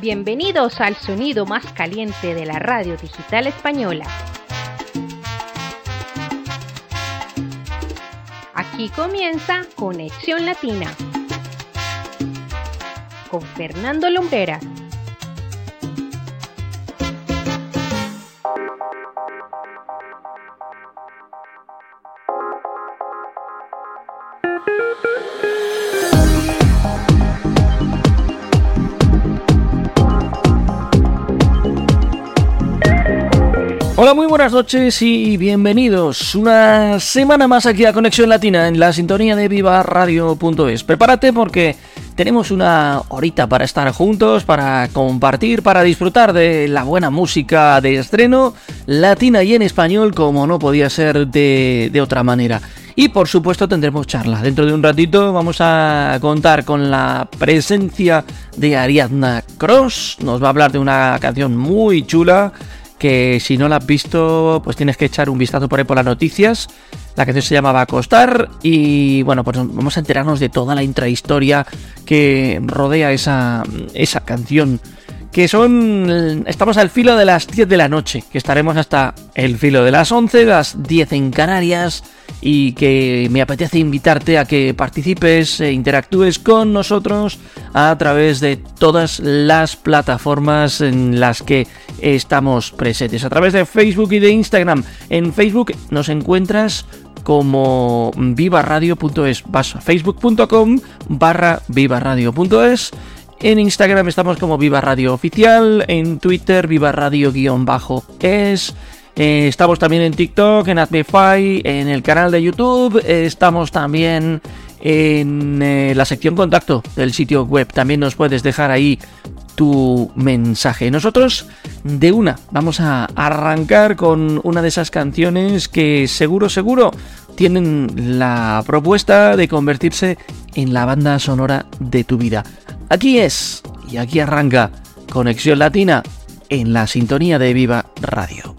Bienvenidos al sonido más caliente de la radio digital española. Aquí comienza Conexión Latina con Fernando Lumbrera. Muy buenas noches y bienvenidos una semana más aquí a Conexión Latina en la sintonía de Viva Radio.es. Prepárate porque tenemos una horita para estar juntos, para compartir, para disfrutar de la buena música de estreno latina y en español como no podía ser de, de otra manera. Y por supuesto tendremos charla. Dentro de un ratito vamos a contar con la presencia de Ariadna Cross. Nos va a hablar de una canción muy chula que si no la has visto, pues tienes que echar un vistazo por ahí por las noticias. La canción se llamaba Acostar y bueno, pues vamos a enterarnos de toda la intrahistoria que rodea esa, esa canción. Que son... Estamos al filo de las 10 de la noche, que estaremos hasta el filo de las 11, las 10 en Canarias y que me apetece invitarte a que participes e interactúes con nosotros a través de todas las plataformas en las que estamos presentes, a través de Facebook y de Instagram. En Facebook nos encuentras como vivaradio.es, vas a facebook.com barra vivaradio.es en Instagram estamos como Viva Radio Oficial, en Twitter Viva Radio-es, eh, estamos también en TikTok, en Admify, en el canal de YouTube. Estamos también en eh, la sección contacto del sitio web. También nos puedes dejar ahí tu mensaje. Nosotros de una vamos a arrancar con una de esas canciones que seguro, seguro tienen la propuesta de convertirse en la banda sonora de tu vida. Aquí es, y aquí arranca Conexión Latina en la sintonía de Viva Radio.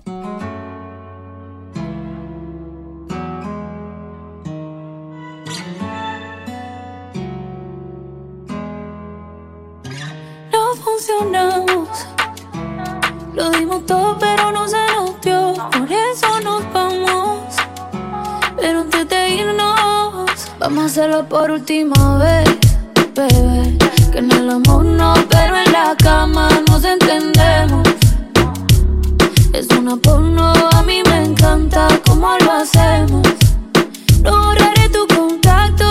Lo dimos todo, pero no se nos dio. Por eso nos vamos. Pero antes de irnos, vamos a hacerlo por última vez, bebé. En el amor no, pero en la cama nos entendemos. Es una porno, a mí me encanta cómo lo hacemos. No borraré tu contacto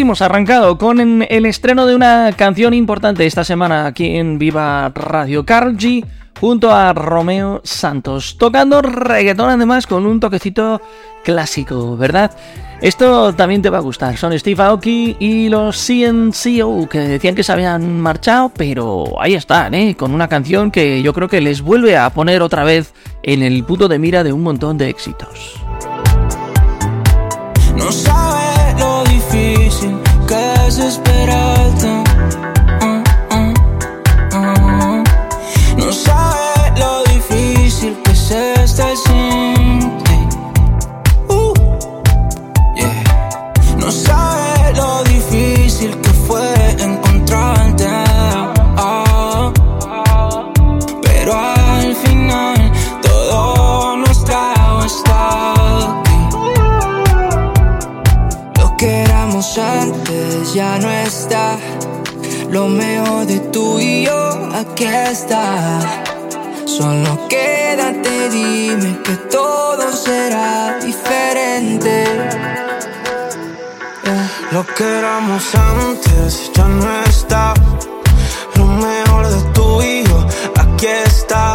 Hemos arrancado con el estreno de una canción importante esta semana aquí en Viva Radio Cargi junto a Romeo Santos, tocando reggaetón además con un toquecito clásico, ¿verdad? Esto también te va a gustar, son Steve Aoki y los CNCO que decían que se habían marchado, pero ahí están, ¿eh? Con una canción que yo creo que les vuelve a poner otra vez en el punto de mira de un montón de éxitos. No que ya no está. Lo mejor de tú y yo, aquí está. Solo quédate, dime que todo será diferente. Lo que éramos antes ya no está. Lo mejor de tú y yo, aquí está.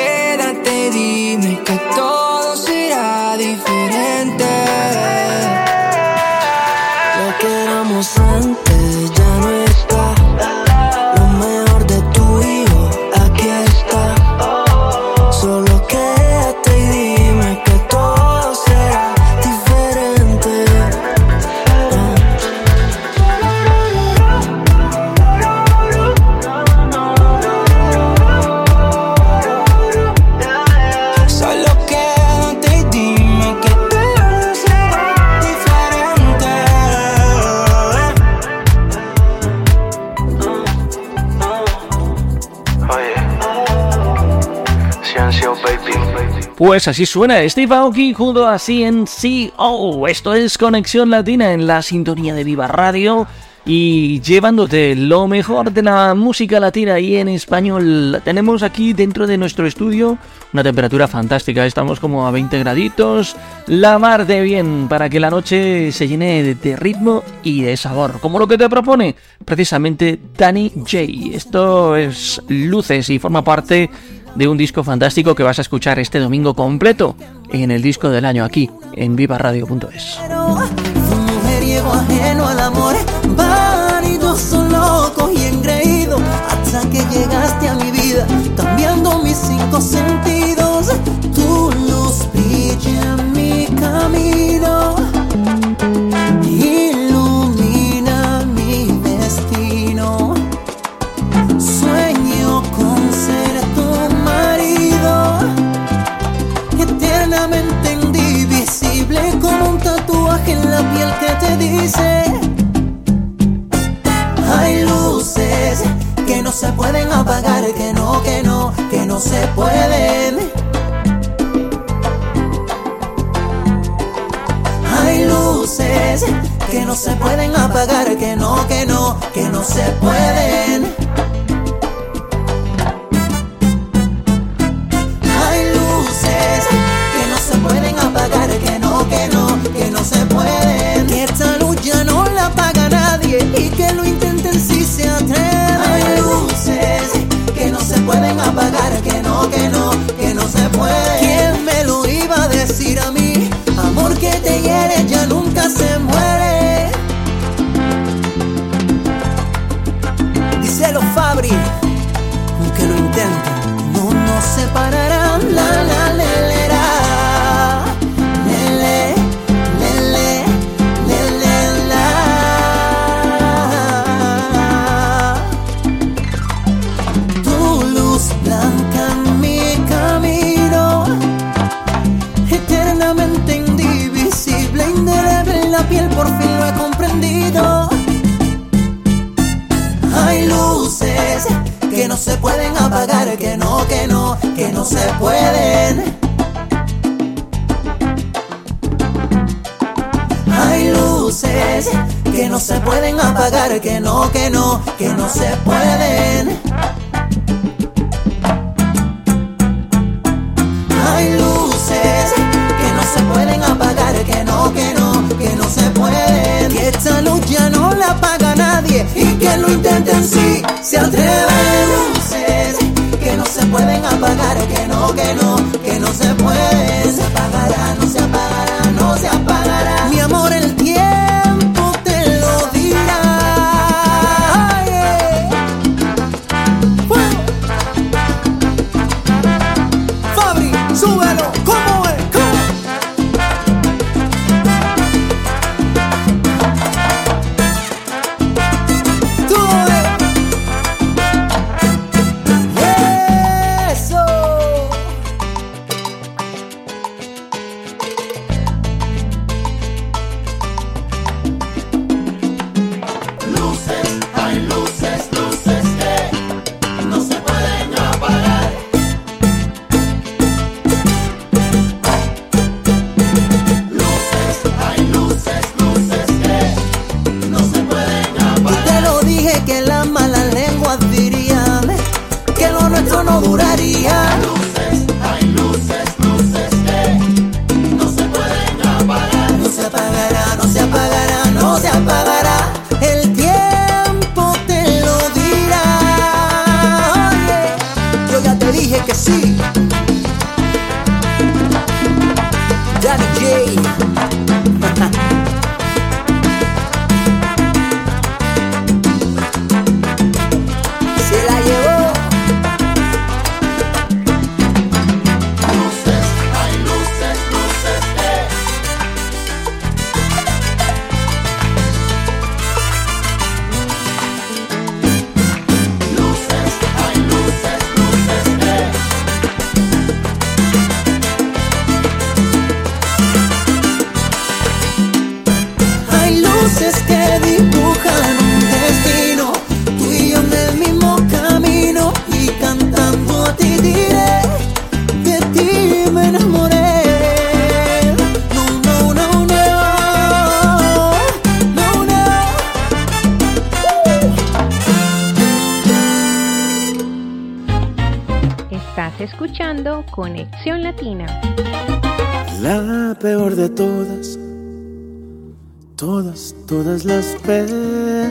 Pues así suena Steve Aoki junto a CNCO. Esto es Conexión Latina en la sintonía de Viva Radio y llevándote lo mejor de la música latina y en español. Tenemos aquí dentro de nuestro estudio una temperatura fantástica. Estamos como a 20 graditos. La mar de bien para que la noche se llene de, ritmo y de sabor. Como lo que te propone precisamente Danny J. Esto es Luces y forma parte de un disco fantástico que vas a escuchar este domingo completo en el disco del año aquí en vivaradio.es. Cambiando mis cinco sentidos. Tu luz brilla mi camino, dice. Hay luces que no se pueden apagar que no que no que no se pueden. Hay luces que no se pueden apagar que no que no que no se pueden. Hay luces que no se pueden apagar, que no, que no, que no se pueden y que lo intenten si se atreven. Hay luces que no se pueden apagar, que no, que no, que no se puede. ¿Quién me lo iba a decir a mí? Amor que te hiere ya nunca se muere. Se pueden apagar, que no, que no, que no se pueden. Hay luces que no se pueden apagar, que no, que no, que no se pueden. Hay luces que no se pueden apagar, que no, que no, que no se pueden. Que esta luz ya no la apaga nadie y que lo intenten si se atreven. Pueden apagar, que no, que no, que no se pueden. No se apagará, no se apagará,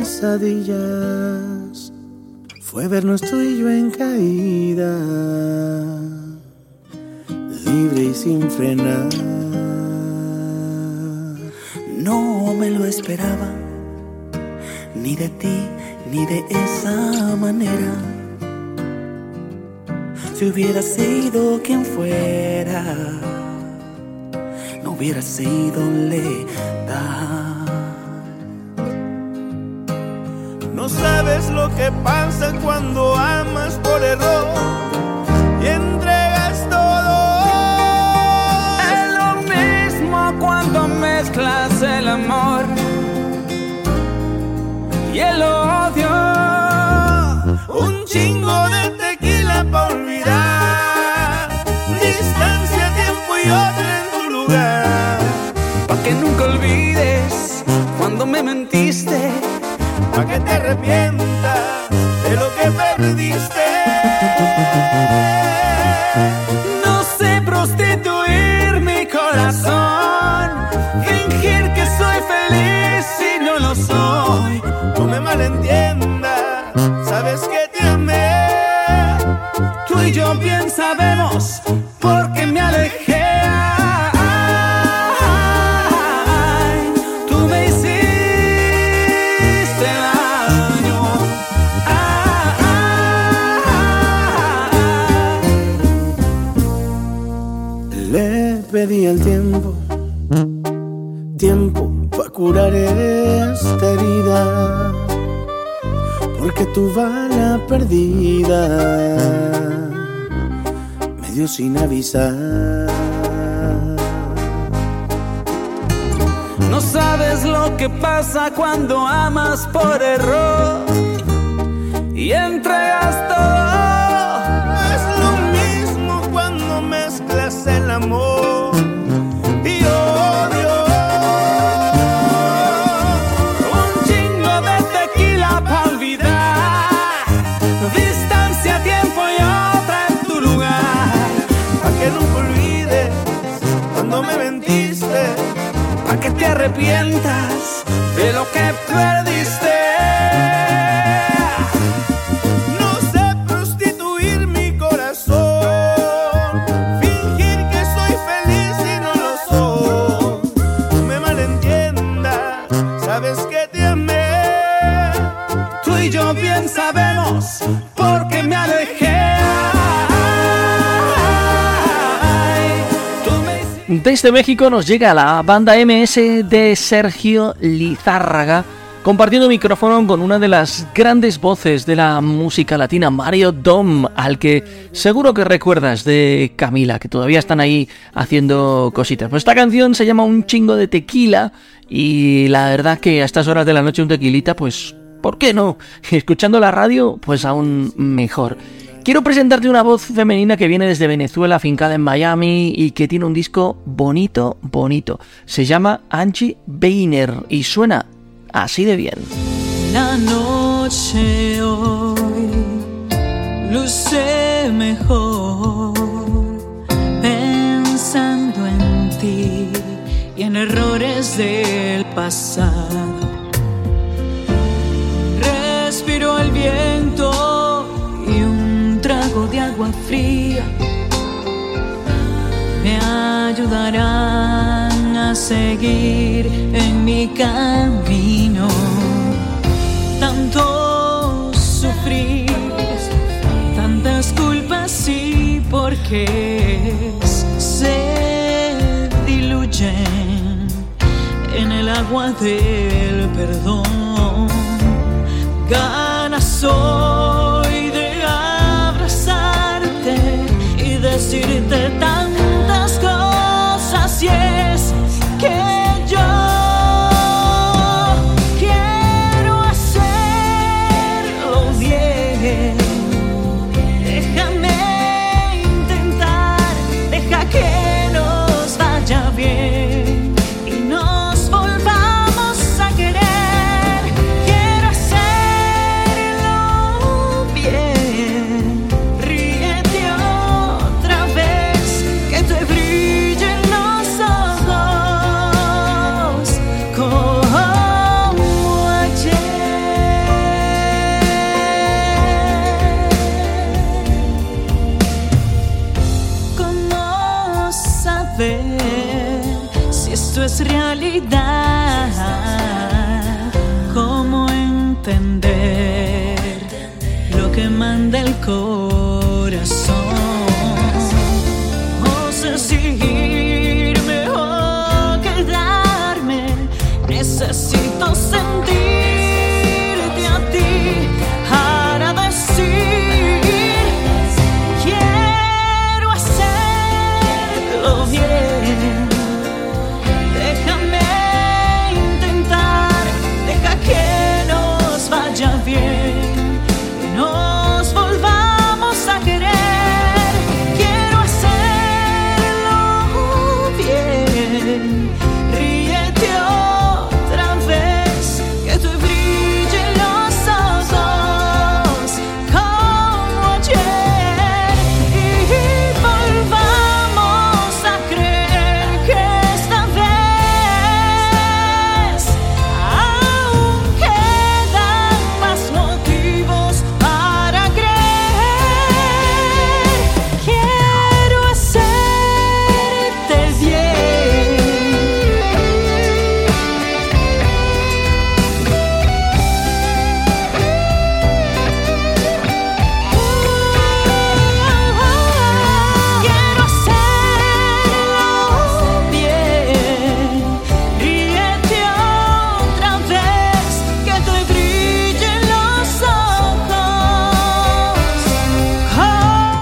pesadillas fue vernos tú y yo en caída, libre y sin frenar. No me lo esperaba, ni de ti, ni de esa manera. Si hubiera sido quien fuera no hubiera sido letal. Lo que pasa cuando amas por error y entregas todo. Es lo mismo cuando mezclas el amor y el odio. Un chingo de tequila para olvidar. Distancia, tiempo y otra en tu lugar. Pa' que nunca olvides cuando me mentiste. Pa' que te Desde México nos llega la banda MS de Sergio Lizárraga, compartiendo micrófono con una de las grandes voces de la música latina, Mario Dom, al que seguro que recuerdas de Camila, que todavía están ahí haciendo cositas. Pues esta canción se llama Un chingo de tequila y la verdad que a estas horas de la noche un tequilita, pues, ¿por qué no? Escuchando la radio, pues aún mejor. Quiero presentarte una voz femenina que viene desde Venezuela, afincada en Miami y que tiene un disco bonito, bonito. Se llama Angie Beiner y suena así de bien. La noche hoy luce mejor pensando en ti y en errores del pasado. Respiro el viento me ayudarán a seguir en mi camino. Tanto sufrir, tantas culpas y porqués se diluyen en el agua del perdón. Ganas decirte tantas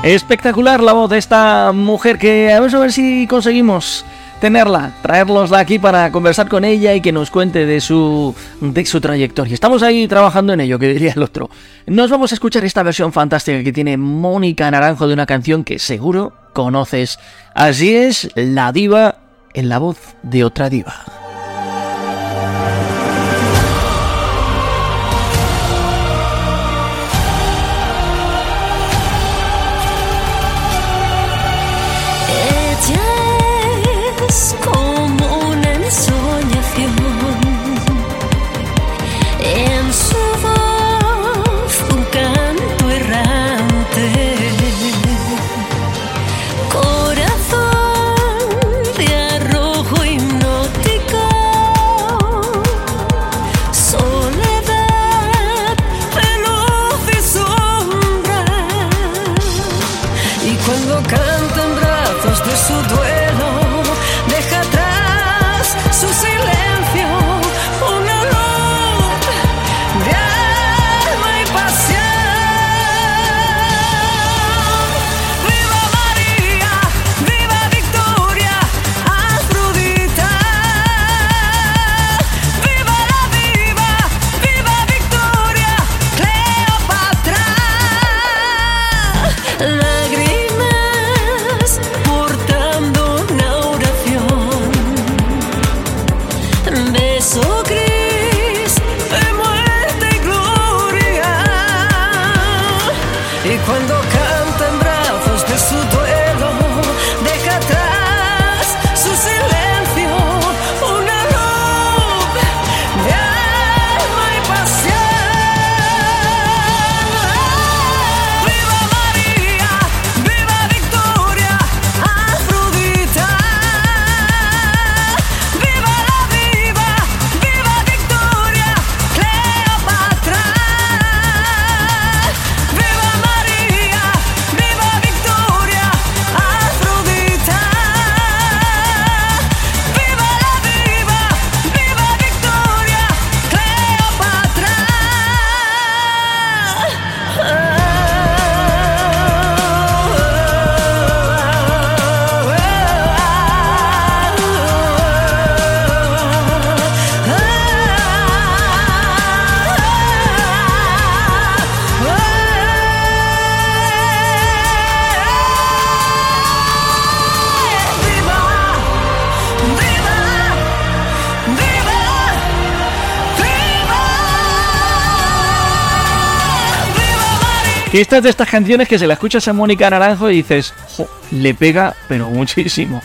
Espectacular la voz de esta mujer que a ver, a ver si conseguimos tenerla, traerlosla aquí para conversar con ella y que nos cuente de su, de su trayectoria. Estamos ahí trabajando en ello, que diría el otro. Nos vamos a escuchar esta versión fantástica que tiene Mónica Naranjo de una canción que seguro conoces. Así es, La Diva en la voz de otra diva. Que esta es de estas canciones que se la escuchas a Mónica Naranjo y dices, "Jo, le pega, pero muchísimo.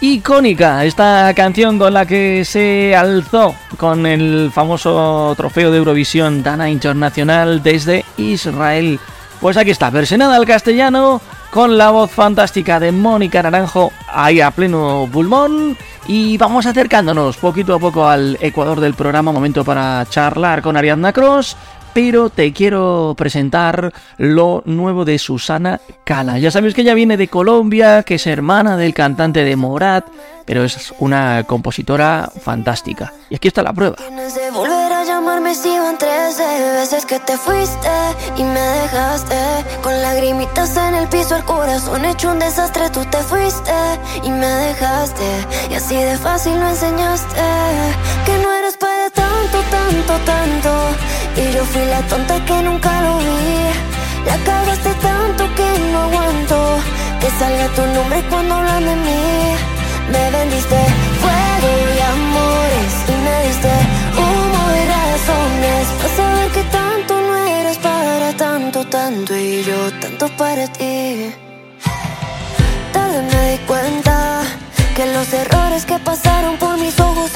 Icónica, esta canción con la que se alzó con el famoso trofeo de Eurovisión Dana Internacional desde Israel. Pues aquí está, versionada al castellano con la voz fantástica de Mónica Naranjo ahí a pleno pulmón. Y vamos acercándonos poquito a poco al ecuador del programa, momento para charlar con Ariadna Cross pero te quiero presentar lo nuevo de Susana Cala. Ya sabéis que ella viene de Colombia, que es hermana del cantante de Morat, pero es una compositora fantástica. Y aquí está la prueba. Tienes de volver a llamarme si van 13 veces que te fuiste y me dejaste con lagrimitas en el piso, el corazón hecho un desastre. Tú te fuiste y me dejaste y así de fácil lo enseñaste que no eres para tanto, tanto, tanto. Y yo fui la tonta que nunca lo vi. La cagaste tanto que no aguanto que salga tu nombre cuando hablan de mí. Me vendiste fuego y amores y me diste humo y razones para saber que tanto no eres para tanto, tanto y yo tanto para ti. Tarde me di cuenta que los errores que pasaron por mis ojos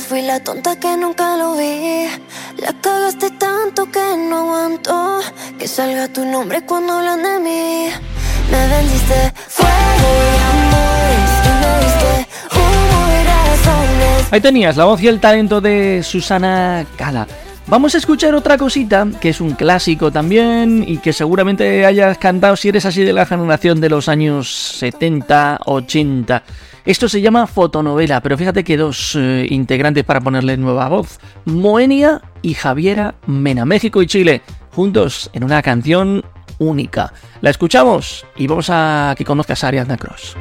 fui la tonta que nunca lo vi. La cagaste tanto que no aguanto que salga tu nombre cuando hablan de mí. Me vendiste fuego y amores y me diste humo y razones. Ahí tenías la voz y el talento de Susana Cala. Vamos a escuchar otra cosita, que es un clásico también y que seguramente hayas cantado si eres así de la generación de los años 70, 80. Esto se llama fotonovela, pero fíjate que dos eh, integrantes para ponerle nueva voz, Moenia y Javiera Mena, México y Chile, juntos en una canción única. La escuchamos y vamos a que conozcas a Ariadna Cross.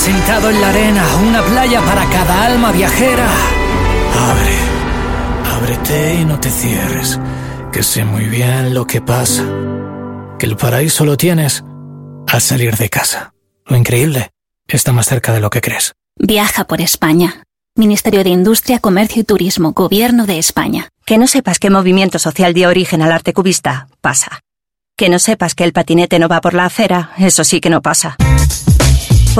Sentado en la arena, una playa para cada alma viajera. Abre, ábrete y no te cierres, que sé muy bien lo que pasa. Que el paraíso lo tienes al salir de casa. Lo increíble está más cerca de lo que crees. Viaja por España. Ministerio de Industria, Comercio y Turismo, Gobierno de España. Que no sepas qué movimiento social dio origen al arte cubista, pasa. Que no sepas que el patinete no va por la acera, eso sí que no pasa.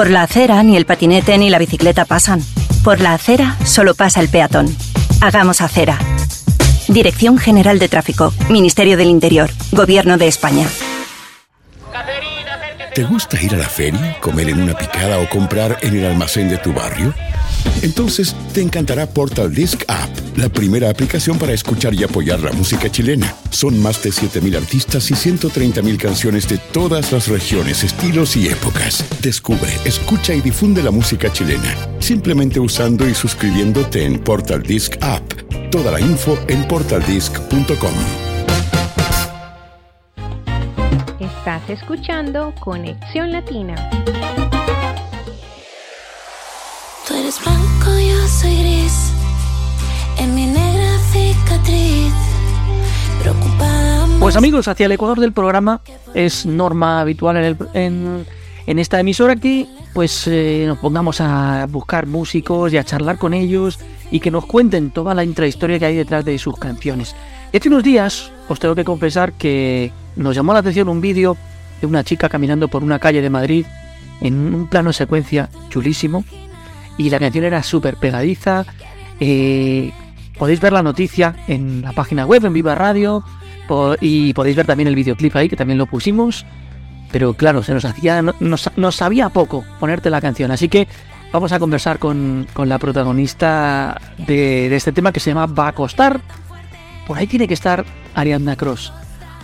Por la acera ni el patinete ni la bicicleta pasan. Por la acera solo pasa el peatón. Hagamos acera. Dirección General de Tráfico, Ministerio del Interior, Gobierno de España. ¿Te gusta ir a la feria, comer en una picada o comprar en el almacén de tu barrio? Entonces te encantará Portal Disc App, la primera aplicación para escuchar y apoyar la música chilena. Son más de 7.000 artistas y 130.000 canciones de todas las regiones, estilos y épocas. Descubre, escucha y difunde la música chilena, simplemente usando y suscribiéndote en Portal Disc App. Toda la info en portaldisc.com. Estás escuchando Conexión Latina. Tú eres blanco, yo soy gris. En mi negra cicatriz. Preocupada. Pues amigos, hacia el ecuador del programa es norma habitual en, el- en- en esta emisora que pues eh, nos pongamos a buscar músicos y a charlar con ellos y que nos cuenten toda la intrahistoria que hay detrás de sus canciones. Hace unos días os tengo que confesar que nos llamó la atención un vídeo de una chica caminando por una calle de Madrid en un plano secuencia chulísimo y la canción era súper pegadiza. eh, podéis ver la noticia en la página web, en Viva Radio, y podéis ver también el videoclip ahí, que también lo pusimos. Pero claro, se nos hacía, no- nos, nos sabía poco ponerte la canción. Así que vamos a conversar con, con la protagonista de este tema que se llama Va a costar. Por ahí tiene que estar Ariadna Cross.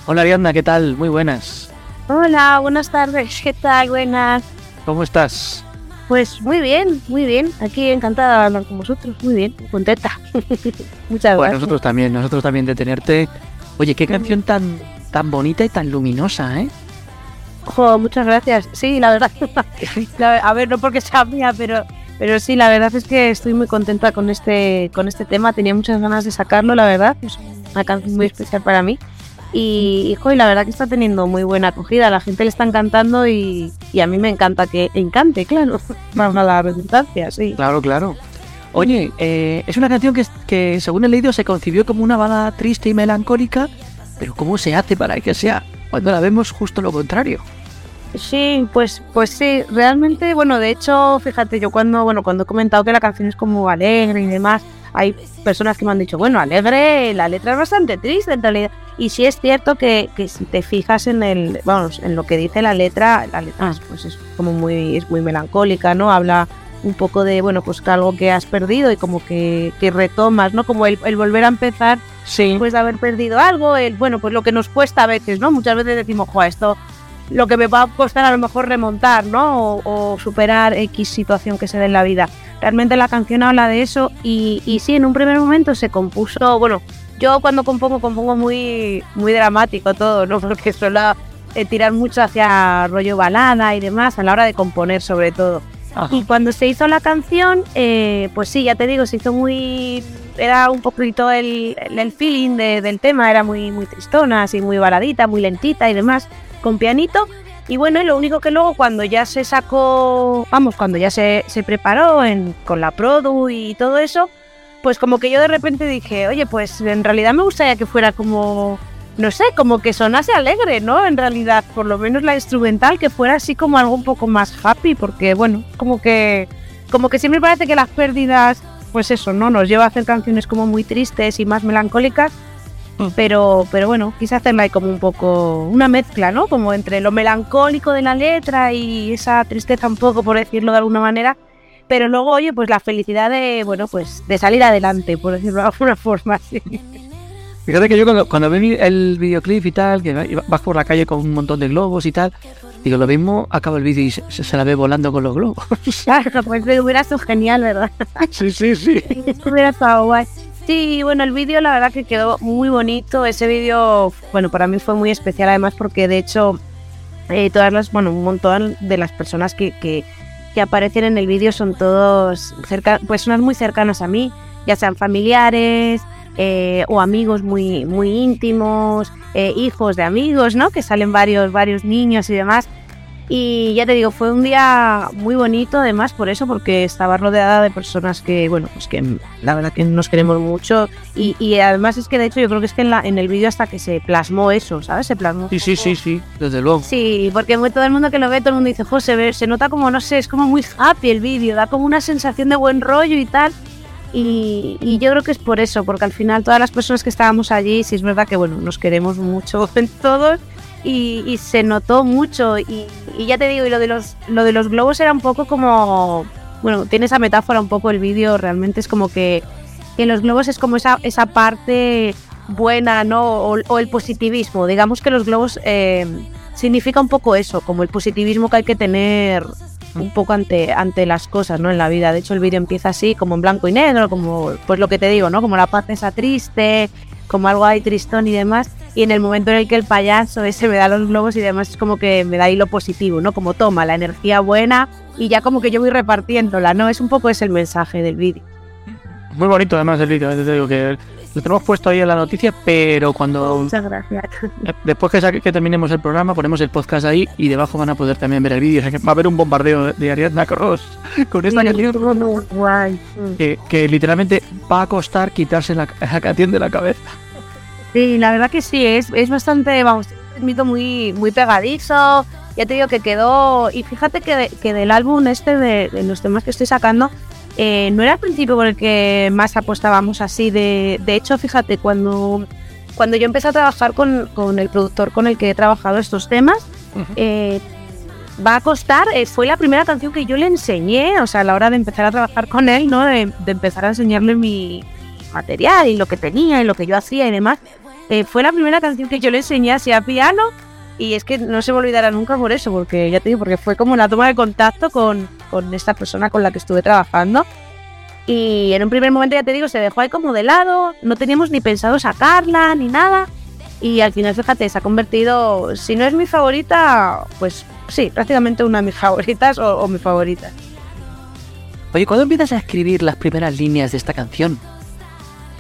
Hola Ariadna, ¿qué tal? Muy buenas. Hola, buenas tardes. ¿Qué tal? Buenas. ¿Cómo estás? Pues muy bien, muy bien. Aquí encantada de hablar con vosotros. Muy bien, contenta. Muchas Bueno, gracias. nosotros también, nosotros también de tenerte. Oye, qué canción tan, tan bonita y tan luminosa, ¿eh? Jo, muchas gracias. Sí, la verdad. la- a ver, no porque sea mía, pero, pero sí, la verdad es que estoy muy contenta con este, con este tema. Tenía muchas ganas de sacarlo, la verdad. Es una canción muy especial para mí. Y, y, jo, y la verdad que está teniendo muy buena acogida. La gente le está encantando y, y a mí me encanta que encante, claro. Más la redundancia, sí. Claro, claro. Oye, eh, es una canción que, que, según he leído, se concibió como una balada triste y melancólica, pero ¿cómo se hace para que sea cuando la vemos justo lo contrario? Sí, pues, pues sí, realmente, bueno, de hecho, fíjate, yo cuando, bueno, cuando he comentado que la canción es como alegre y demás, hay personas que me han dicho, bueno, alegre, la letra es bastante triste en realidad. Y sí es cierto que, que si te fijas en el, vamos, en lo que dice la letra, la letra es, pues es como muy, es muy melancólica, ¿no? Habla un poco de, bueno, pues que algo que has perdido y como que, que retomas, ¿no? Como el, el volver a empezar después de haber perdido algo, el, bueno, pues lo que nos cuesta a veces, ¿no? Muchas veces decimos, jo, esto lo que me va a costar a lo mejor remontar, ¿no? O, o superar X situación que se dé en la vida. Realmente la canción habla de eso y, y sí, en un primer momento se compuso, bueno, yo cuando compongo, compongo muy, muy dramático todo, ¿no? Porque suelo eh, tirar mucho hacia rollo balada y demás, a la hora de componer sobre todo. Y cuando se hizo la canción, eh, pues sí, ya te digo, se hizo muy... Era un poquito el, el, el feeling de- del tema, era muy, muy tristona, así muy baladita, muy lentita y demás, con pianito. Y bueno, lo único que luego cuando ya se sacó, vamos, cuando ya se, se preparó en, con la produ y todo eso, pues como que yo de repente dije, oye, pues en realidad me gustaría que fuera como, no sé, como que sonase alegre, ¿no? En realidad, por lo menos la instrumental, que fuera así como algo un poco más happy, porque bueno, como que, como que siempre parece que las pérdidas, pues eso, ¿no? Nos lleva a hacer canciones como muy tristes y más melancólicas. Pero, pero bueno, quise hacerla ahí como un poco una mezcla, ¿no? Como entre lo melancólico de la letra y esa tristeza un poco, por decirlo de alguna manera. Pero luego, oye, pues la felicidad de, bueno, pues de salir adelante, por decirlo de alguna forma, sí. Fíjate que yo cuando, cuando vi el videoclip y tal, que va- vas por la calle con un montón de globos y tal, digo, lo mismo acaba el vídeo y se, se la ve volando con los globos. Claro, pues hubiera sido genial, ¿verdad? Sí, sí, sí. hubiera estado guay. Sí, bueno, el vídeo la verdad que quedó muy bonito. Ese vídeo, bueno, para mí fue muy especial además porque de hecho eh, todas las, bueno, un montón de las personas que, que, que aparecen en el vídeo son todos cerca, personas muy cercanas a mí, ya sean familiares eh, o amigos muy, muy íntimos, eh, hijos de amigos, ¿no? Que salen varios, varios niños y demás. Y ya te digo, fue un día muy bonito, además, por eso, porque estaba rodeada de personas que, bueno, pues que la verdad que nos queremos mucho. Y, y además es que, de hecho, yo creo que es que en, la, en el vídeo hasta que se plasmó eso, ¿sabes? Se plasmó. Sí, sí, sí, sí, desde luego. Sí, porque todo el mundo que lo ve, todo el mundo dice, jo, se, ve, se nota como, no sé, es como muy happy el vídeo, da como una sensación de buen rollo y tal. Y, y yo creo que es por eso, porque al final todas las personas que estábamos allí, sí es verdad que, bueno, nos queremos mucho en todos y, y se notó mucho. Y, y ya te digo, y lo de, los, lo de los globos era un poco como, bueno, tiene esa metáfora un poco el vídeo, realmente es como que, que los globos es como esa, esa parte buena, ¿no? O, el positivismo. Digamos que los globos eh, significa un poco eso, como el positivismo que hay que tener un poco ante, ante las cosas, ¿no? En la vida. De hecho, el vídeo empieza así, como en blanco y negro, como, pues lo que te digo, ¿no? Como la paz esa triste, como algo ahí tristón y demás. Y en el momento en el que el payaso ese me da los globos y demás, es como que me da ahí lo positivo, ¿no? Como toma la energía buena y ya como que yo voy repartiéndola, ¿no? Es un poco ese el mensaje del vídeo. Muy bonito además el vídeo, te digo que lo tenemos puesto ahí en la noticia, pero cuando Muchas gracias. eh, después que, que terminemos el programa ponemos el podcast ahí y debajo van a poder también ver el vídeo. O sea que va a haber un bombardeo de Ariadna Cross con esta canción Guay. que, que literalmente va a costar quitarse la, la canción de la cabeza. Sí, la verdad que sí, es, es bastante, vamos, es un mito muy, muy pegadizo. Ya te digo que quedó. Y fíjate que, de- que del álbum este, de, de los temas que estoy sacando, eh, no era al principio por el que más apostábamos así. De, de hecho, fíjate, cuando, cuando yo empecé a trabajar con, con el productor con el que he trabajado estos temas, eh, va a costar, eh, fue la primera canción que yo le enseñé, o sea, a la hora de empezar a trabajar con él, ¿no? De, de empezar a enseñarle mi material y lo que tenía y lo que yo hacía y demás. Eh, fue la primera canción que yo le enseñé así a piano y es que no se me olvidará nunca por eso, porque ya te digo, porque fue como la toma de contacto con, con esta persona con la que estuve trabajando. Y en un primer momento, ya te digo, se dejó ahí como de lado, no teníamos ni pensado sacarla ni nada. Y al final, fíjate, se ha convertido, si no es mi favorita, pues sí, prácticamente una de mis favoritas o, o mi favorita. Oye, ¿cuándo empiezas a escribir las primeras líneas de esta canción?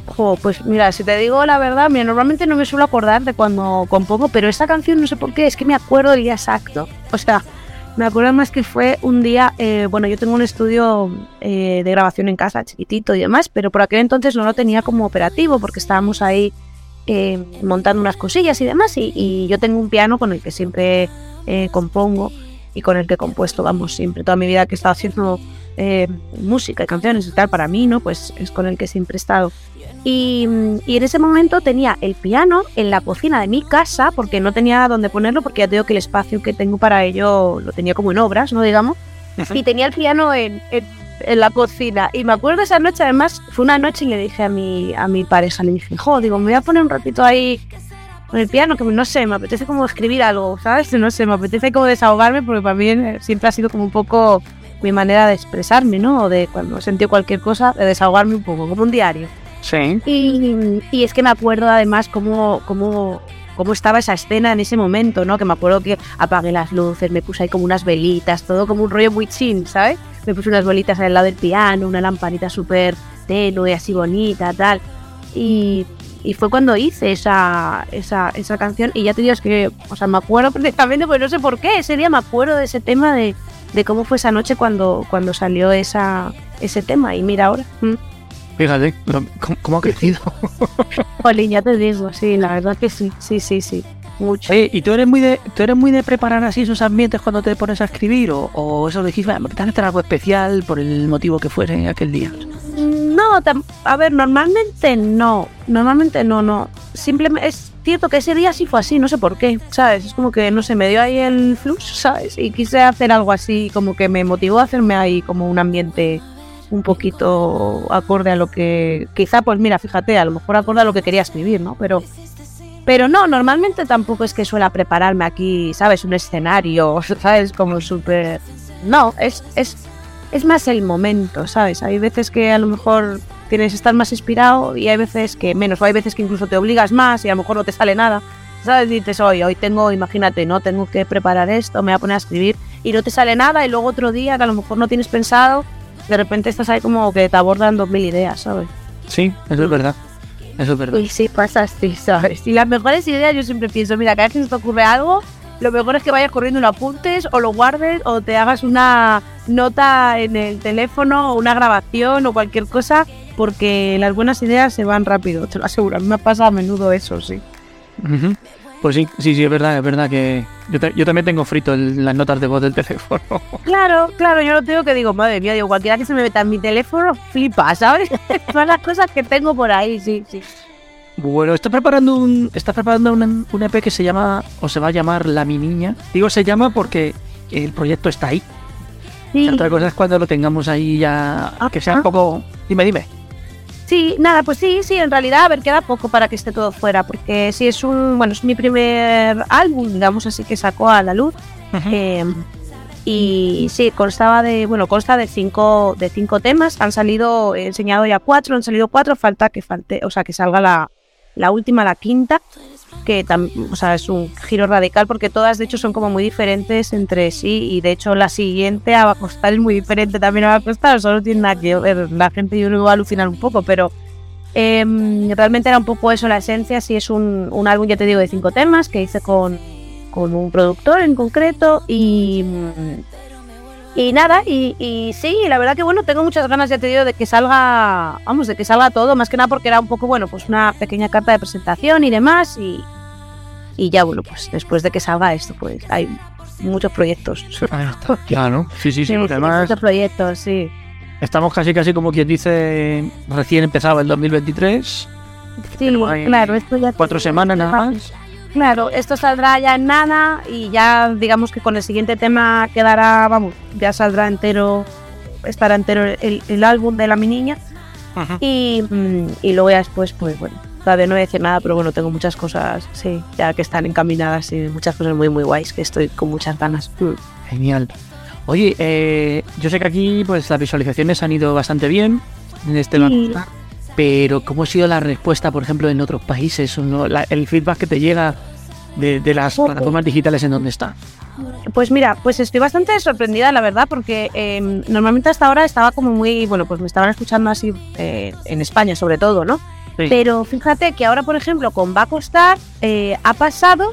Jo, pues mira, si te digo la verdad, mira, normalmente no me suelo acordar de cuando compongo, pero esta canción no sé por qué, es que me acuerdo del día exacto. O sea, me acuerdo más que fue un día, eh, bueno, yo tengo un estudio eh, de grabación en casa, chiquitito y demás, pero por aquel entonces no lo tenía como operativo porque estábamos ahí eh, montando unas cosillas y demás, y, y yo tengo un piano con el que siempre eh, compongo y con el que he compuesto, vamos, siempre, toda mi vida que he estado haciendo eh, música y canciones y tal, para mí, ¿no? Pues es con el que siempre he estado. Y, y en ese momento tenía el piano en la cocina de mi casa porque no tenía dónde ponerlo porque ya te digo que el espacio que tengo para ello lo tenía como en obras, ¿no? Digamos. Y tenía el piano en, en- en la cocina. Y me acuerdo esa noche, además, fue una noche y le dije a mi, a mi pareja, le dije, jo, digo, me voy a poner un ratito ahí con el piano, que no sé, me apetece como escribir algo, ¿sabes? No sé, me apetece como desahogarme porque para mí eh, siempre ha sido como un poco mi manera de expresarme, ¿no? O de cuando he sentido cualquier cosa, de desahogarme un poco, como un diario. Sí. Y, y es que me acuerdo además cómo, cómo, cómo estaba esa escena en ese momento, ¿no? Que me acuerdo que apagué las luces, me puse ahí como unas velitas, todo como un rollo muy chin, ¿sabes? Me puse unas velitas al lado del piano, una lamparita súper tenue, así bonita, tal. Y, y fue cuando hice esa, esa, esa canción y ya te digo, es que, o sea, me acuerdo perfectamente, pues no sé por qué, ese día me acuerdo de ese tema, de, de cómo fue esa noche cuando, cuando salió esa, ese tema y mira ahora. mm. Fíjate, ¿cómo, cómo ha crecido? Jolín, ya te digo, sí, la verdad que sí, sí, sí, sí, mucho. Oye, ¿y tú eres muy de tú eres muy de preparar así esos ambientes cuando te pones a escribir? ¿O, o eso dijiste, "Bueno, me apetece hacer algo especial por el motivo que fuese aquel día? No, a ver, normalmente no, normalmente no, no. Simplemente es cierto que ese día sí fue así, no sé por qué, ¿sabes? Es como que, no sé, me dio ahí el flux, ¿sabes? Y quise hacer algo así, como que me motivó a hacerme ahí como un ambiente un poquito acorde a lo que, quizá, pues mira, fíjate, a lo mejor acorde a lo que quería escribir, ¿no? Pero, pero no, normalmente tampoco es que suela prepararme aquí, ¿sabes? Un escenario, ¿sabes? Como súper... No, es, es, es más el momento, ¿sabes? Hay veces que a lo mejor tienes que estar más inspirado y hay veces que menos, o hay veces que incluso te obligas más y a lo mejor no te sale nada, ¿sabes? Dices, hoy, hoy tengo, imagínate, ¿no? Tengo que preparar esto, me voy a poner a escribir y no te sale nada y luego otro día que a lo mejor no tienes pensado, de repente estás ahí como que te abordan dos mil ideas, ¿sabes? Sí, eso es verdad. Eso es verdad. Y sí, pasa así, ¿sabes? Y las mejores ideas yo siempre pienso, mira, cada vez que se te ocurre algo, lo mejor es que vayas corriendo y lo apuntes o lo guardes o te hagas una nota en el teléfono o una grabación o cualquier cosa, porque las buenas ideas se van rápido, te lo aseguro. A mí me pasa a menudo eso, sí. Ujú. Pues sí, sí, sí, es verdad, es verdad que yo, ta- yo también tengo frito el- las notas de voz del teléfono. Claro, claro, yo lo tengo que digo, madre mía, digo, cualquiera que se me meta en mi teléfono flipa, ¿sabes? Son las cosas que tengo por ahí, sí, sí. Bueno, está preparando un, está preparando un, un EP que se llama, o se va a llamar La Mi Niña. Digo se llama porque el proyecto está ahí. Sí. Otra cosa es cuando lo tengamos ahí ya, que sea un poco... Dime, dime. Sí, nada, pues sí, sí, en realidad, a ver, queda poco para que esté todo fuera, porque sí es un, bueno, es mi primer álbum, digamos así, que sacó a la luz. Eh, y sí, constaba de, bueno, consta de cinco, de cinco temas, han salido, he enseñado ya cuatro, han salido cuatro, falta que falte, o sea, que salga la, la última, la quinta, que o sea, es un giro radical porque todas de hecho son como muy diferentes entre sí y de hecho la siguiente a costar es muy diferente también a va a costar, solo tiene nada que ver, la gente yo que va a alucinar un poco, pero em, realmente era un poco eso la esencia, sí es un, un álbum, ya te digo, de cinco temas que hice con, con un productor en concreto y... y nada, y, y sí, la verdad que bueno, tengo muchas ganas, ya te digo, de que salga, vamos, de que salga todo, más que nada porque era un poco, bueno, pues una pequeña carta de presentación y demás, y, y ya, bueno, pues después de que salga esto, pues hay muchos proyectos. Claro, sí, sí, sí. Sí, porque además muchos proyectos, sí. estamos casi, casi como quien dice, recién empezado el 2023. Sí, claro, esto ya... Cuatro semanas nada más. Claro, esto saldrá ya en nada y ya digamos que con el siguiente tema quedará, vamos, ya saldrá entero, estará entero el, el álbum de la mi niña. Y, mm, y luego ya después, pues bueno, todavía no voy a decir nada, pero bueno, tengo muchas cosas, sí, ya que están encaminadas y muchas cosas muy, muy guays, que estoy con muchas ganas. Mm. Genial. Oye, eh, yo sé que aquí pues las visualizaciones han ido bastante bien en este Sí. Pero ¿cómo ha sido la respuesta, por ejemplo, en otros países? o no? La- el feedback que te llega de, de las plataformas digitales en donde está. Pues mira, pues estoy bastante sorprendida, la verdad, porque eh, normalmente hasta ahora estaba como muy, bueno, pues me estaban escuchando así eh, en España sobre todo, ¿no? Sí. Pero fíjate que ahora, por ejemplo, con Va a costar, eh, ha pasado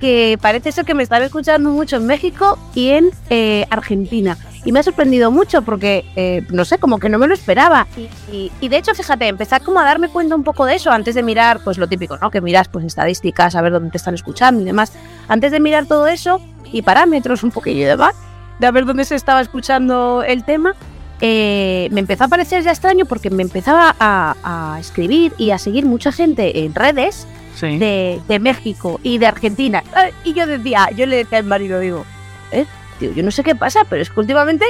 que parece ser que me están escuchando mucho en México y en eh, Argentina. Y me ha sorprendido mucho porque, eh, no sé, como que no me lo esperaba. Y, y- y de hecho, fíjate, empezar como a darme cuenta un poco de eso antes de mirar, pues lo típico, ¿no? Que miras pues estadísticas, a ver dónde te están escuchando y demás. Antes de mirar todo eso y parámetros un poquillo y demás, de a ver dónde se estaba escuchando el tema, eh, me empezó a parecer ya extraño porque me empezaba a, a escribir y a seguir mucha gente en redes Sí. de, de México y de Argentina. Y yo decía, yo le decía al marido, digo, eh, yo no sé qué pasa, pero es que últimamente,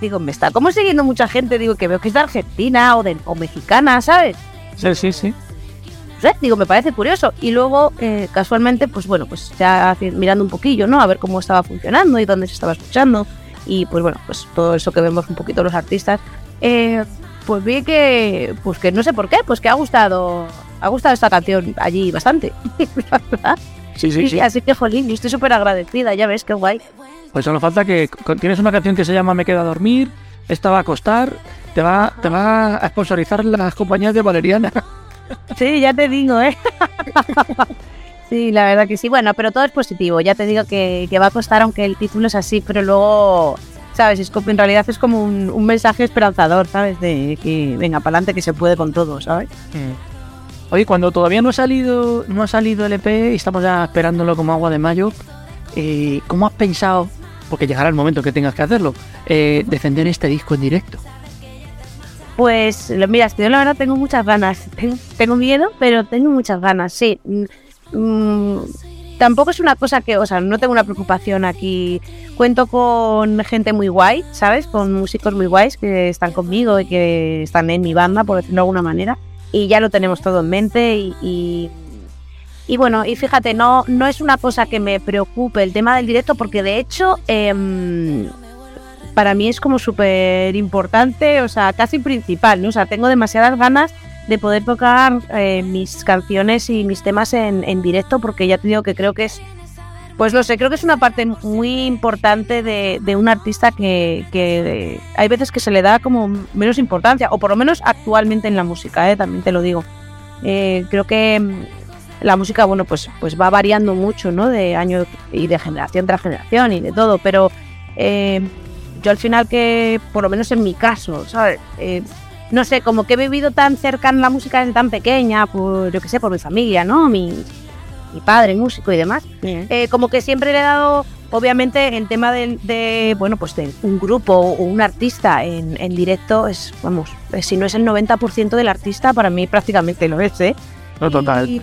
digo, me está como siguiendo mucha gente, digo, que veo que es de Argentina o, de, o mexicana, ¿sabes? Sí, sí, sí. No sé, digo, me parece curioso. Y luego, eh, casualmente, pues bueno, pues ya mirando un poquillo, ¿no? A ver cómo estaba funcionando y dónde se estaba escuchando. Y pues bueno, pues todo eso que vemos un poquito los artistas. eh, pues vi que, pues que no sé por qué, pues que ha gustado, ha gustado esta canción allí bastante. verdad. Sí, sí, sí. Así que, jolín, yo estoy súper agradecida, ya ves, qué guay. Pues solo falta que tienes una canción que se llama Me quedo a dormir, esta va a costar, te va, te va a sponsorizar las compañías de Valeriana. Sí, ya te digo, ¿eh? sí, la verdad que sí. Bueno, pero todo es positivo. Ya te digo que, que va a costar, aunque el título es así, pero luego, ¿sabes? Es como, en realidad es como un, un mensaje esperanzador, ¿sabes? De que venga, para adelante, que se puede con todo, ¿sabes? Oye, cuando todavía no ha salido, no ha salido el EP y estamos ya esperándolo como agua de mayo, eh, ¿cómo has pensado, porque llegará el momento que tengas que hacerlo, eh, defender este disco en directo? Pues mira, yo la verdad tengo muchas ganas. Tengo, miedo, pero tengo muchas ganas, sí. Mm, mm, tampoco es una cosa que, o sea, no tengo una preocupación aquí. Cuento con gente muy guay, ¿sabes? Con músicos muy guays que están conmigo y que están en mi banda, por decirlo de alguna manera. Y ya lo tenemos todo en mente y- y bueno, y fíjate, no, no es una cosa que me preocupe el tema del directo porque de hecho... em, para mí es como súper importante, o sea, casi principal, ¿no? O sea, tengo demasiadas ganas de poder tocar eh, mis canciones y mis temas en, en directo porque ya te digo que creo que es Pues lo sé, creo que es una parte muy importante de, de un artista que, eh, hay veces que se le da como menos importancia, o por lo menos actualmente en la música, ¿eh? también te lo digo. Eh, creo que la música, bueno, pues, pues va variando mucho, ¿no? De año y de generación tras generación y de todo, pero eh, yo al final que, por lo menos en mi caso, ¿sabes? Eh, no sé, como que he vivido tan cerca en la música desde tan pequeña, por, yo qué sé, por mi familia, ¿no? Mi, mi padre, músico y demás. Eh, como que siempre le he dado, obviamente, el tema de, de, bueno, pues de un grupo o un artista en, en directo es, vamos, si no es el 90% del artista, para mí prácticamente lo es, ¿eh? No, total. Y-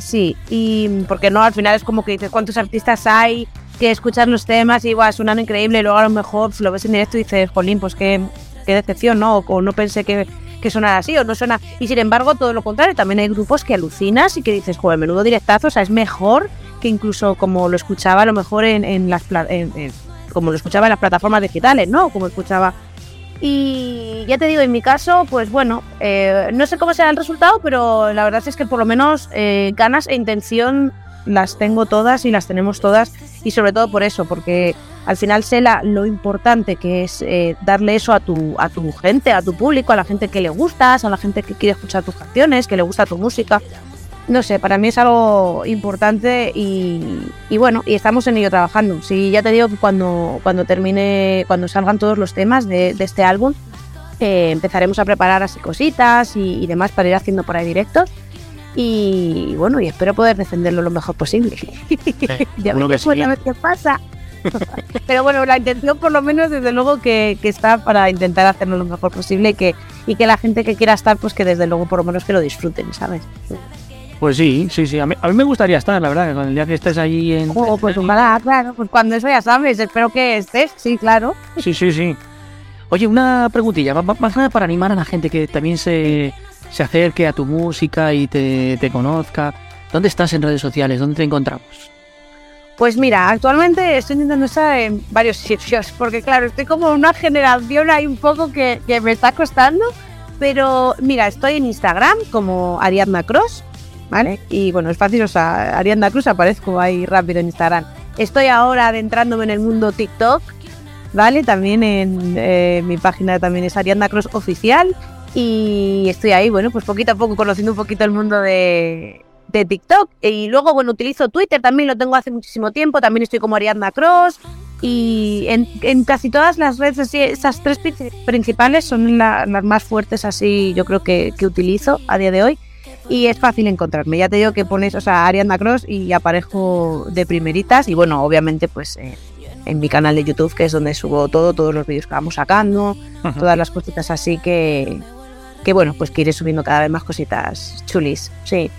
sí, y porque no, al final es como que dices cuántos artistas hay que escuchan los temas y igual suenan increíble y luego a lo mejor pues, lo ves en directo y dices, jolín, pues qué, qué decepción, ¿no? O, no pensé que, que sonara así o no suena. Y sin embargo, todo lo contrario, también hay grupos que alucinas y que dices, joder, menudo directazo, o sea, es mejor que incluso como lo escuchaba a lo mejor en, en las en- en- como lo escuchaba en las plataformas digitales, ¿no? Como escuchaba y ya te digo, en mi caso, pues bueno, eh, no sé cómo será el resultado, pero la verdad es que por lo menos eh, ganas e intención las tengo todas y las tenemos todas. Y sobre todo por eso, porque al final sé la- lo importante que es eh, darle eso a tu, a tu gente, a tu público, a la gente que le gustas, a la gente que quiere escuchar tus canciones, que le gusta tu música. No sé, para mí es algo importante y, y bueno, y estamos en ello trabajando. Sí, ya te digo que cuando, cuando termine, cuando salgan todos los temas de, de este álbum, eh, empezaremos a preparar así cositas y, y demás para ir haciendo por ahí directos. Y bueno, y espero poder defenderlo lo mejor posible. ya seguro que veremos sí. a ver qué pasa. Pero bueno, la intención por lo menos desde luego que, que está para intentar hacerlo lo mejor posible y que, y que la gente que quiera estar, pues que desde luego por lo menos que lo disfruten, ¿sabes? Pues sí, sí, sí. A mí, a mí me gustaría estar, la verdad, que con el día que estés allí en. Oh, pues ojalá, claro, pues cuando eso ya sabes, espero que estés, sí, claro. Sí, sí, sí. Oye, una preguntilla, más nada para animar a la gente que también se, se acerque a tu música y te, te conozca. ¿Dónde estás en redes sociales? ¿Dónde te encontramos? Pues mira, actualmente estoy intentando estar en varios sitios, porque claro, estoy como una generación ahí un poco que, que me está costando, pero mira, estoy en Instagram como Ariadna Cross, ¿vale? Y bueno, es fácil, o sea, Ariadna Cruz aparezco ahí rápido en Instagram. Estoy ahora adentrándome en el mundo TikTok, ¿vale? También en eh, mi página también es Ariadna Cross Oficial y estoy ahí, bueno, pues poquito a poco conociendo un poquito el mundo de, de TikTok. Y luego, bueno, utilizo Twitter, también lo tengo hace muchísimo tiempo, también estoy como Ariadna Cross. Y en, en casi todas las redes, así, esas tres pri- principales son la- las más fuertes, así yo creo que, que utilizo a día de hoy. Y es fácil encontrarme. Ya te digo que pones, o sea, Ariadna Cross y aparezco de primeritas. Y bueno, obviamente, pues eh, en mi canal de YouTube, que es donde subo todo, todos los vídeos que vamos sacando, todas las cositas así que, que bueno, pues que iré subiendo cada vez más cositas chulis. Sí.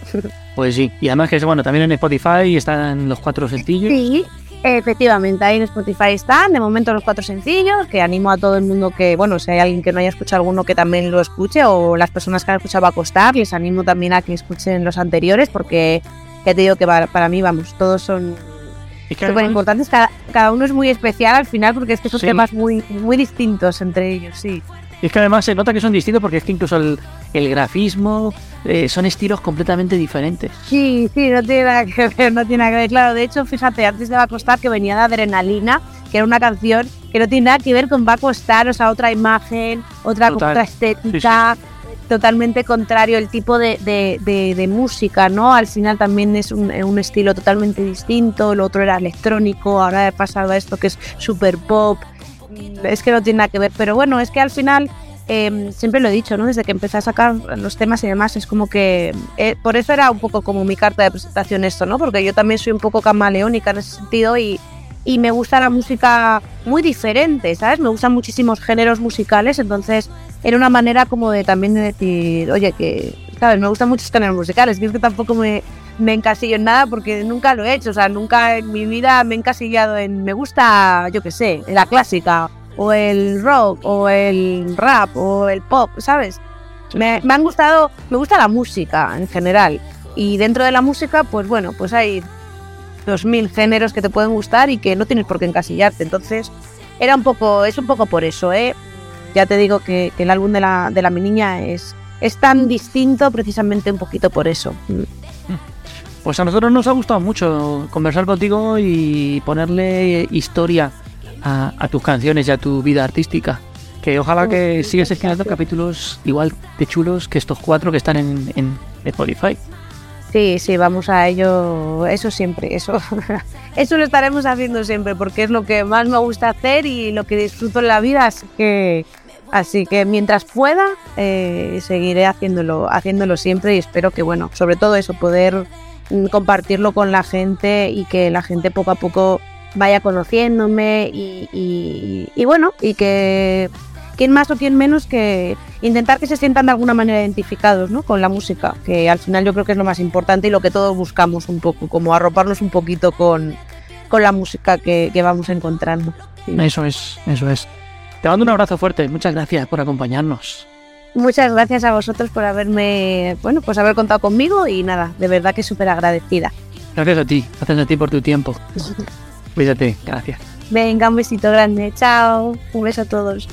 Pues sí. Y además que bueno, también en Spotify están los cuatro sencillos. Sí, efectivamente, ahí en Spotify están, de momento los cuatro sencillos, que animo a todo el mundo que, bueno, si hay alguien que no haya escuchado alguno que también lo escuche, o las personas que han escuchado a costar, les animo también a que escuchen los anteriores, porque ya te digo que para, para mí, vamos, todos son súper importantes, cada, cada uno es muy especial al final, porque es que son Sí. temas muy, muy distintos entre ellos, sí. Y es que además se nota que son distintos porque es que incluso el, el grafismo eh, son estilos completamente diferentes. Sí, sí, no tiene nada que ver, no tiene nada que ver. Claro, de hecho, fíjate, antes de Va a costar que venía de Adrenalina, que era una canción que no tiene nada que ver con Va a costar, o sea, otra imagen, otra, otra estética, totalmente contrario el tipo de, de- de- de música, ¿no? Al final también es un, un estilo totalmente distinto, el otro era electrónico, ahora he pasado a esto que es super pop, es que no tiene nada que ver, pero bueno, es que al final eh, siempre lo he dicho, ¿no? Desde que empecé a sacar los temas y demás, es como que eh, por eso era un poco como mi carta de presentación esto, ¿no? Porque yo también soy un poco camaleónica en ese sentido y, y me gusta la música muy diferente, ¿sabes? Me gustan muchísimos géneros musicales, entonces era una manera como de también de decir, oye, que, ¿sabes? Me gustan muchos géneros musicales, y es que tampoco me, me encasillo en nada porque nunca lo he hecho, o sea, nunca en mi vida me he encasillado en, me gusta, yo qué sé, la clásica, o el rock, o el rap, o el pop, ¿sabes? Me, han gustado, me gusta la música en general, y dentro de la música, pues bueno, pues hay dos mil géneros que te pueden gustar y que no tienes por qué encasillarte, entonces era un poco, es un poco por eso, ¿eh? Ya te digo que, que el álbum de la, de la mi niña es, es tan distinto precisamente un poquito por eso. Mm. Pues a nosotros nos ha gustado mucho conversar contigo y ponerle historia a, a tus canciones y a tu vida artística. Que ojalá que sigas escribiendo capítulos igual de chulos que estos cuatro que están en, en Spotify. Sí, sí, vamos a ello, eso siempre, eso, eso lo estaremos haciendo siempre, porque es lo que más me gusta hacer y lo que disfruto en la vida, así que, así que mientras pueda, eh, seguiré haciéndolo, haciéndolo siempre y espero que, bueno, sobre todo eso, poder mm, compartirlo con la gente y que la gente poco a poco vaya conociéndome y, y- y bueno, y que quién más o quién menos que intentar que se sientan de alguna manera identificados ¿no? con la música, que al final yo creo que es lo más importante y lo que todos buscamos un poco, como arroparnos un poquito con, con la música que, que vamos encontrando. Sí. Eso es, eso es. Te mando un abrazo fuerte, muchas gracias por acompañarnos. Muchas gracias a vosotros por haberme, bueno, pues haber contado conmigo y nada, de verdad que súper agradecida. Gracias a ti, gracias a ti por tu tiempo. Cuídate, gracias. Venga, un besito grande, chao, un beso a todos.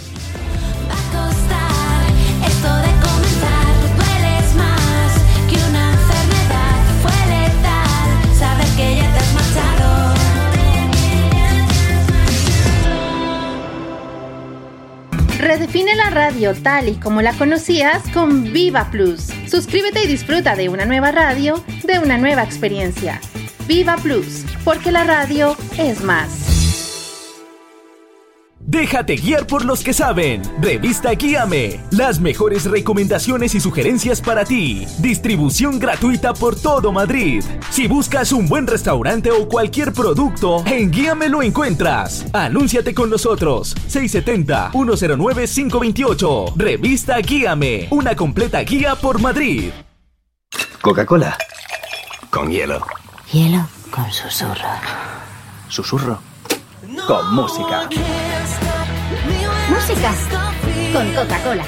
Redefine la radio tal y como la conocías con Viva Plus. Suscríbete y disfruta de una nueva radio, de una nueva experiencia. Viva Plus, porque la radio es más. Déjate guiar por los que saben. Revista Guíame. Las mejores recomendaciones y sugerencias para ti. Distribución gratuita por todo Madrid. Si buscas un buen restaurante o cualquier producto, en Guíame lo encuentras. Anúnciate con nosotros. 670-109-528. Revista Guíame. Una completa guía por Madrid. Coca-Cola. Con hielo. Hielo con susurro. Susurro. Con música. Música con Coca-Cola.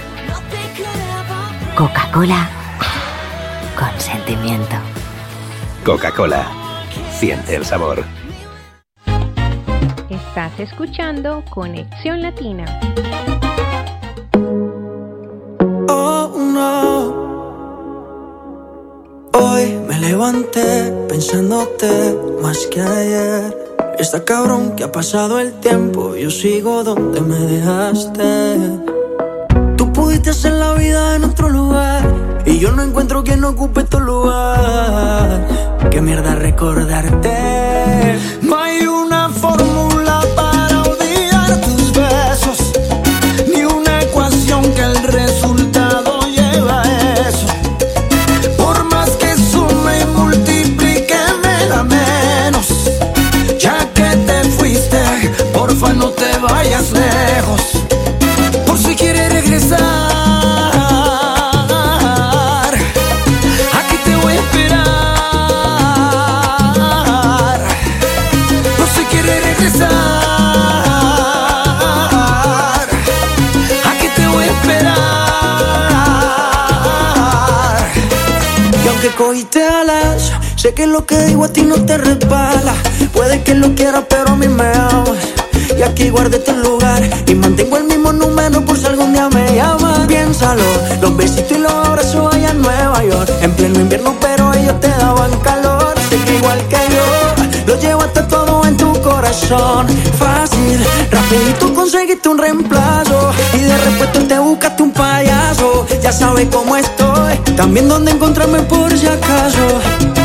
Coca-Cola con sentimiento. Coca-Cola. Siente el sabor. Estás escuchando Conexión Latina. Oh no. Hoy levanté pensándote más que ayer. Está cabrón que ha pasado el tiempo, yo sigo donde me dejaste. Tú pudiste hacer la vida en otro lugar y yo no encuentro quien ocupe tu lugar. Qué mierda recordarte. No hay una vayas lejos. Por si quieres regresar, aquí te voy a esperar. Por si quieres regresar, aquí te voy a esperar. Y aunque cogiste alas, sé que lo que digo a ti no te resbala. Puede que lo quieras, pero a mí me amas. Y aquí guardé tu lugar y mantengo el mismo número por si algún día me llamas. Piénsalo, los besitos y los abrazos allá en Nueva York. En pleno invierno, pero ellos te daban calor. Sé que igual que yo, lo llevaste todo en tu corazón. Fácil, rapidito conseguiste un reemplazo. Y de repuesto te buscaste un payaso. Ya sabes cómo estoy, también dónde encontrarme por si acaso.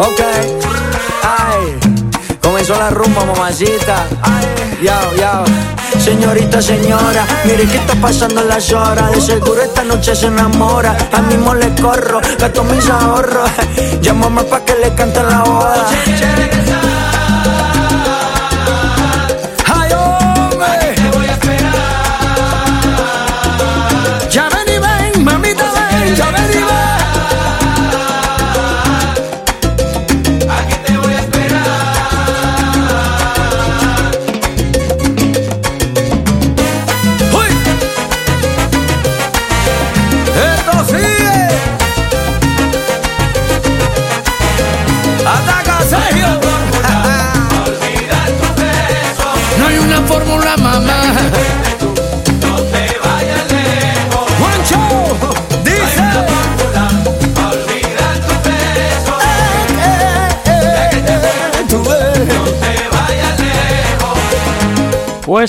Ok, ay, comenzó la rumba, mamacita. Yao, yao. Señorita, señora, mire qué está pasando las horas. De seguro esta noche se enamora. A mismo le corro, gasto mis ahorros. Llámame pa' que le cante la boda.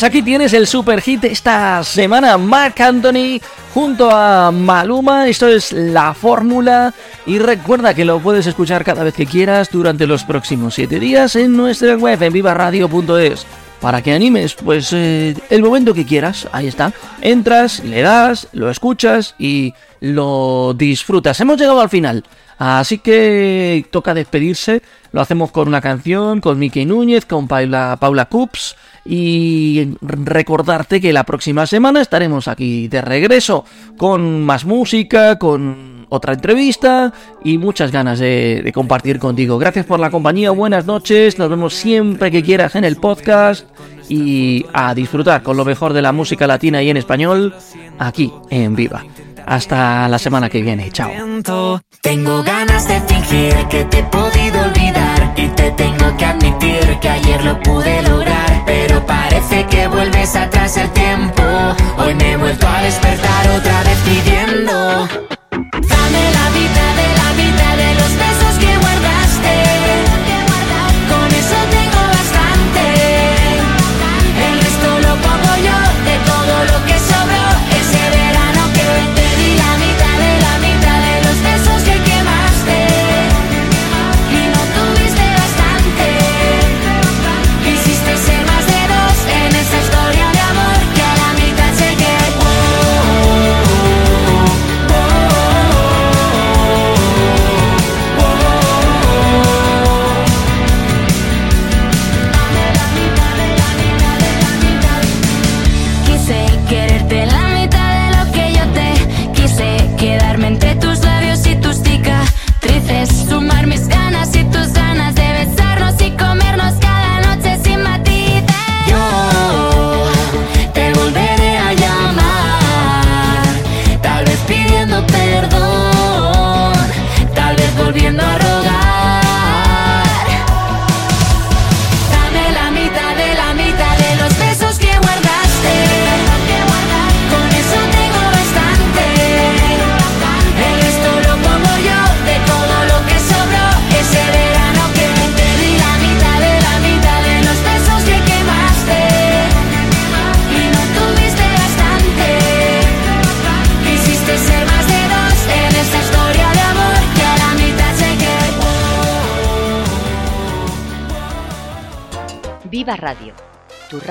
Pues aquí tienes el super hit esta semana, Mark Anthony junto a Maluma. Esto es la fórmula. Y recuerda que lo puedes escuchar cada vez que quieras durante los próximos 7 días en nuestra web en vivaradio.es. Para que animes, pues eh, el momento que quieras, ahí está. Entras, le das, lo escuchas y lo disfrutas. Hemos llegado al final. Así que toca despedirse. Lo hacemos con una canción, con Mickey Núñez, con Paula, Paula Cups. Y recordarte que la próxima semana estaremos aquí de regreso con más música, con otra entrevista y muchas ganas de, de compartir contigo. Gracias por la compañía, buenas noches, nos vemos siempre que quieras en el podcast y a disfrutar con lo mejor de la música latina y en español aquí en Viva. Hasta la semana que viene, chao. Tengo ganas de fingir que te he podido olvidar y te tengo que admitir que ayer lo pude lograr, pero parece que vuelves atrás el tiempo. Hoy me he vuelto a despertar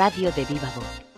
radio de viva voz.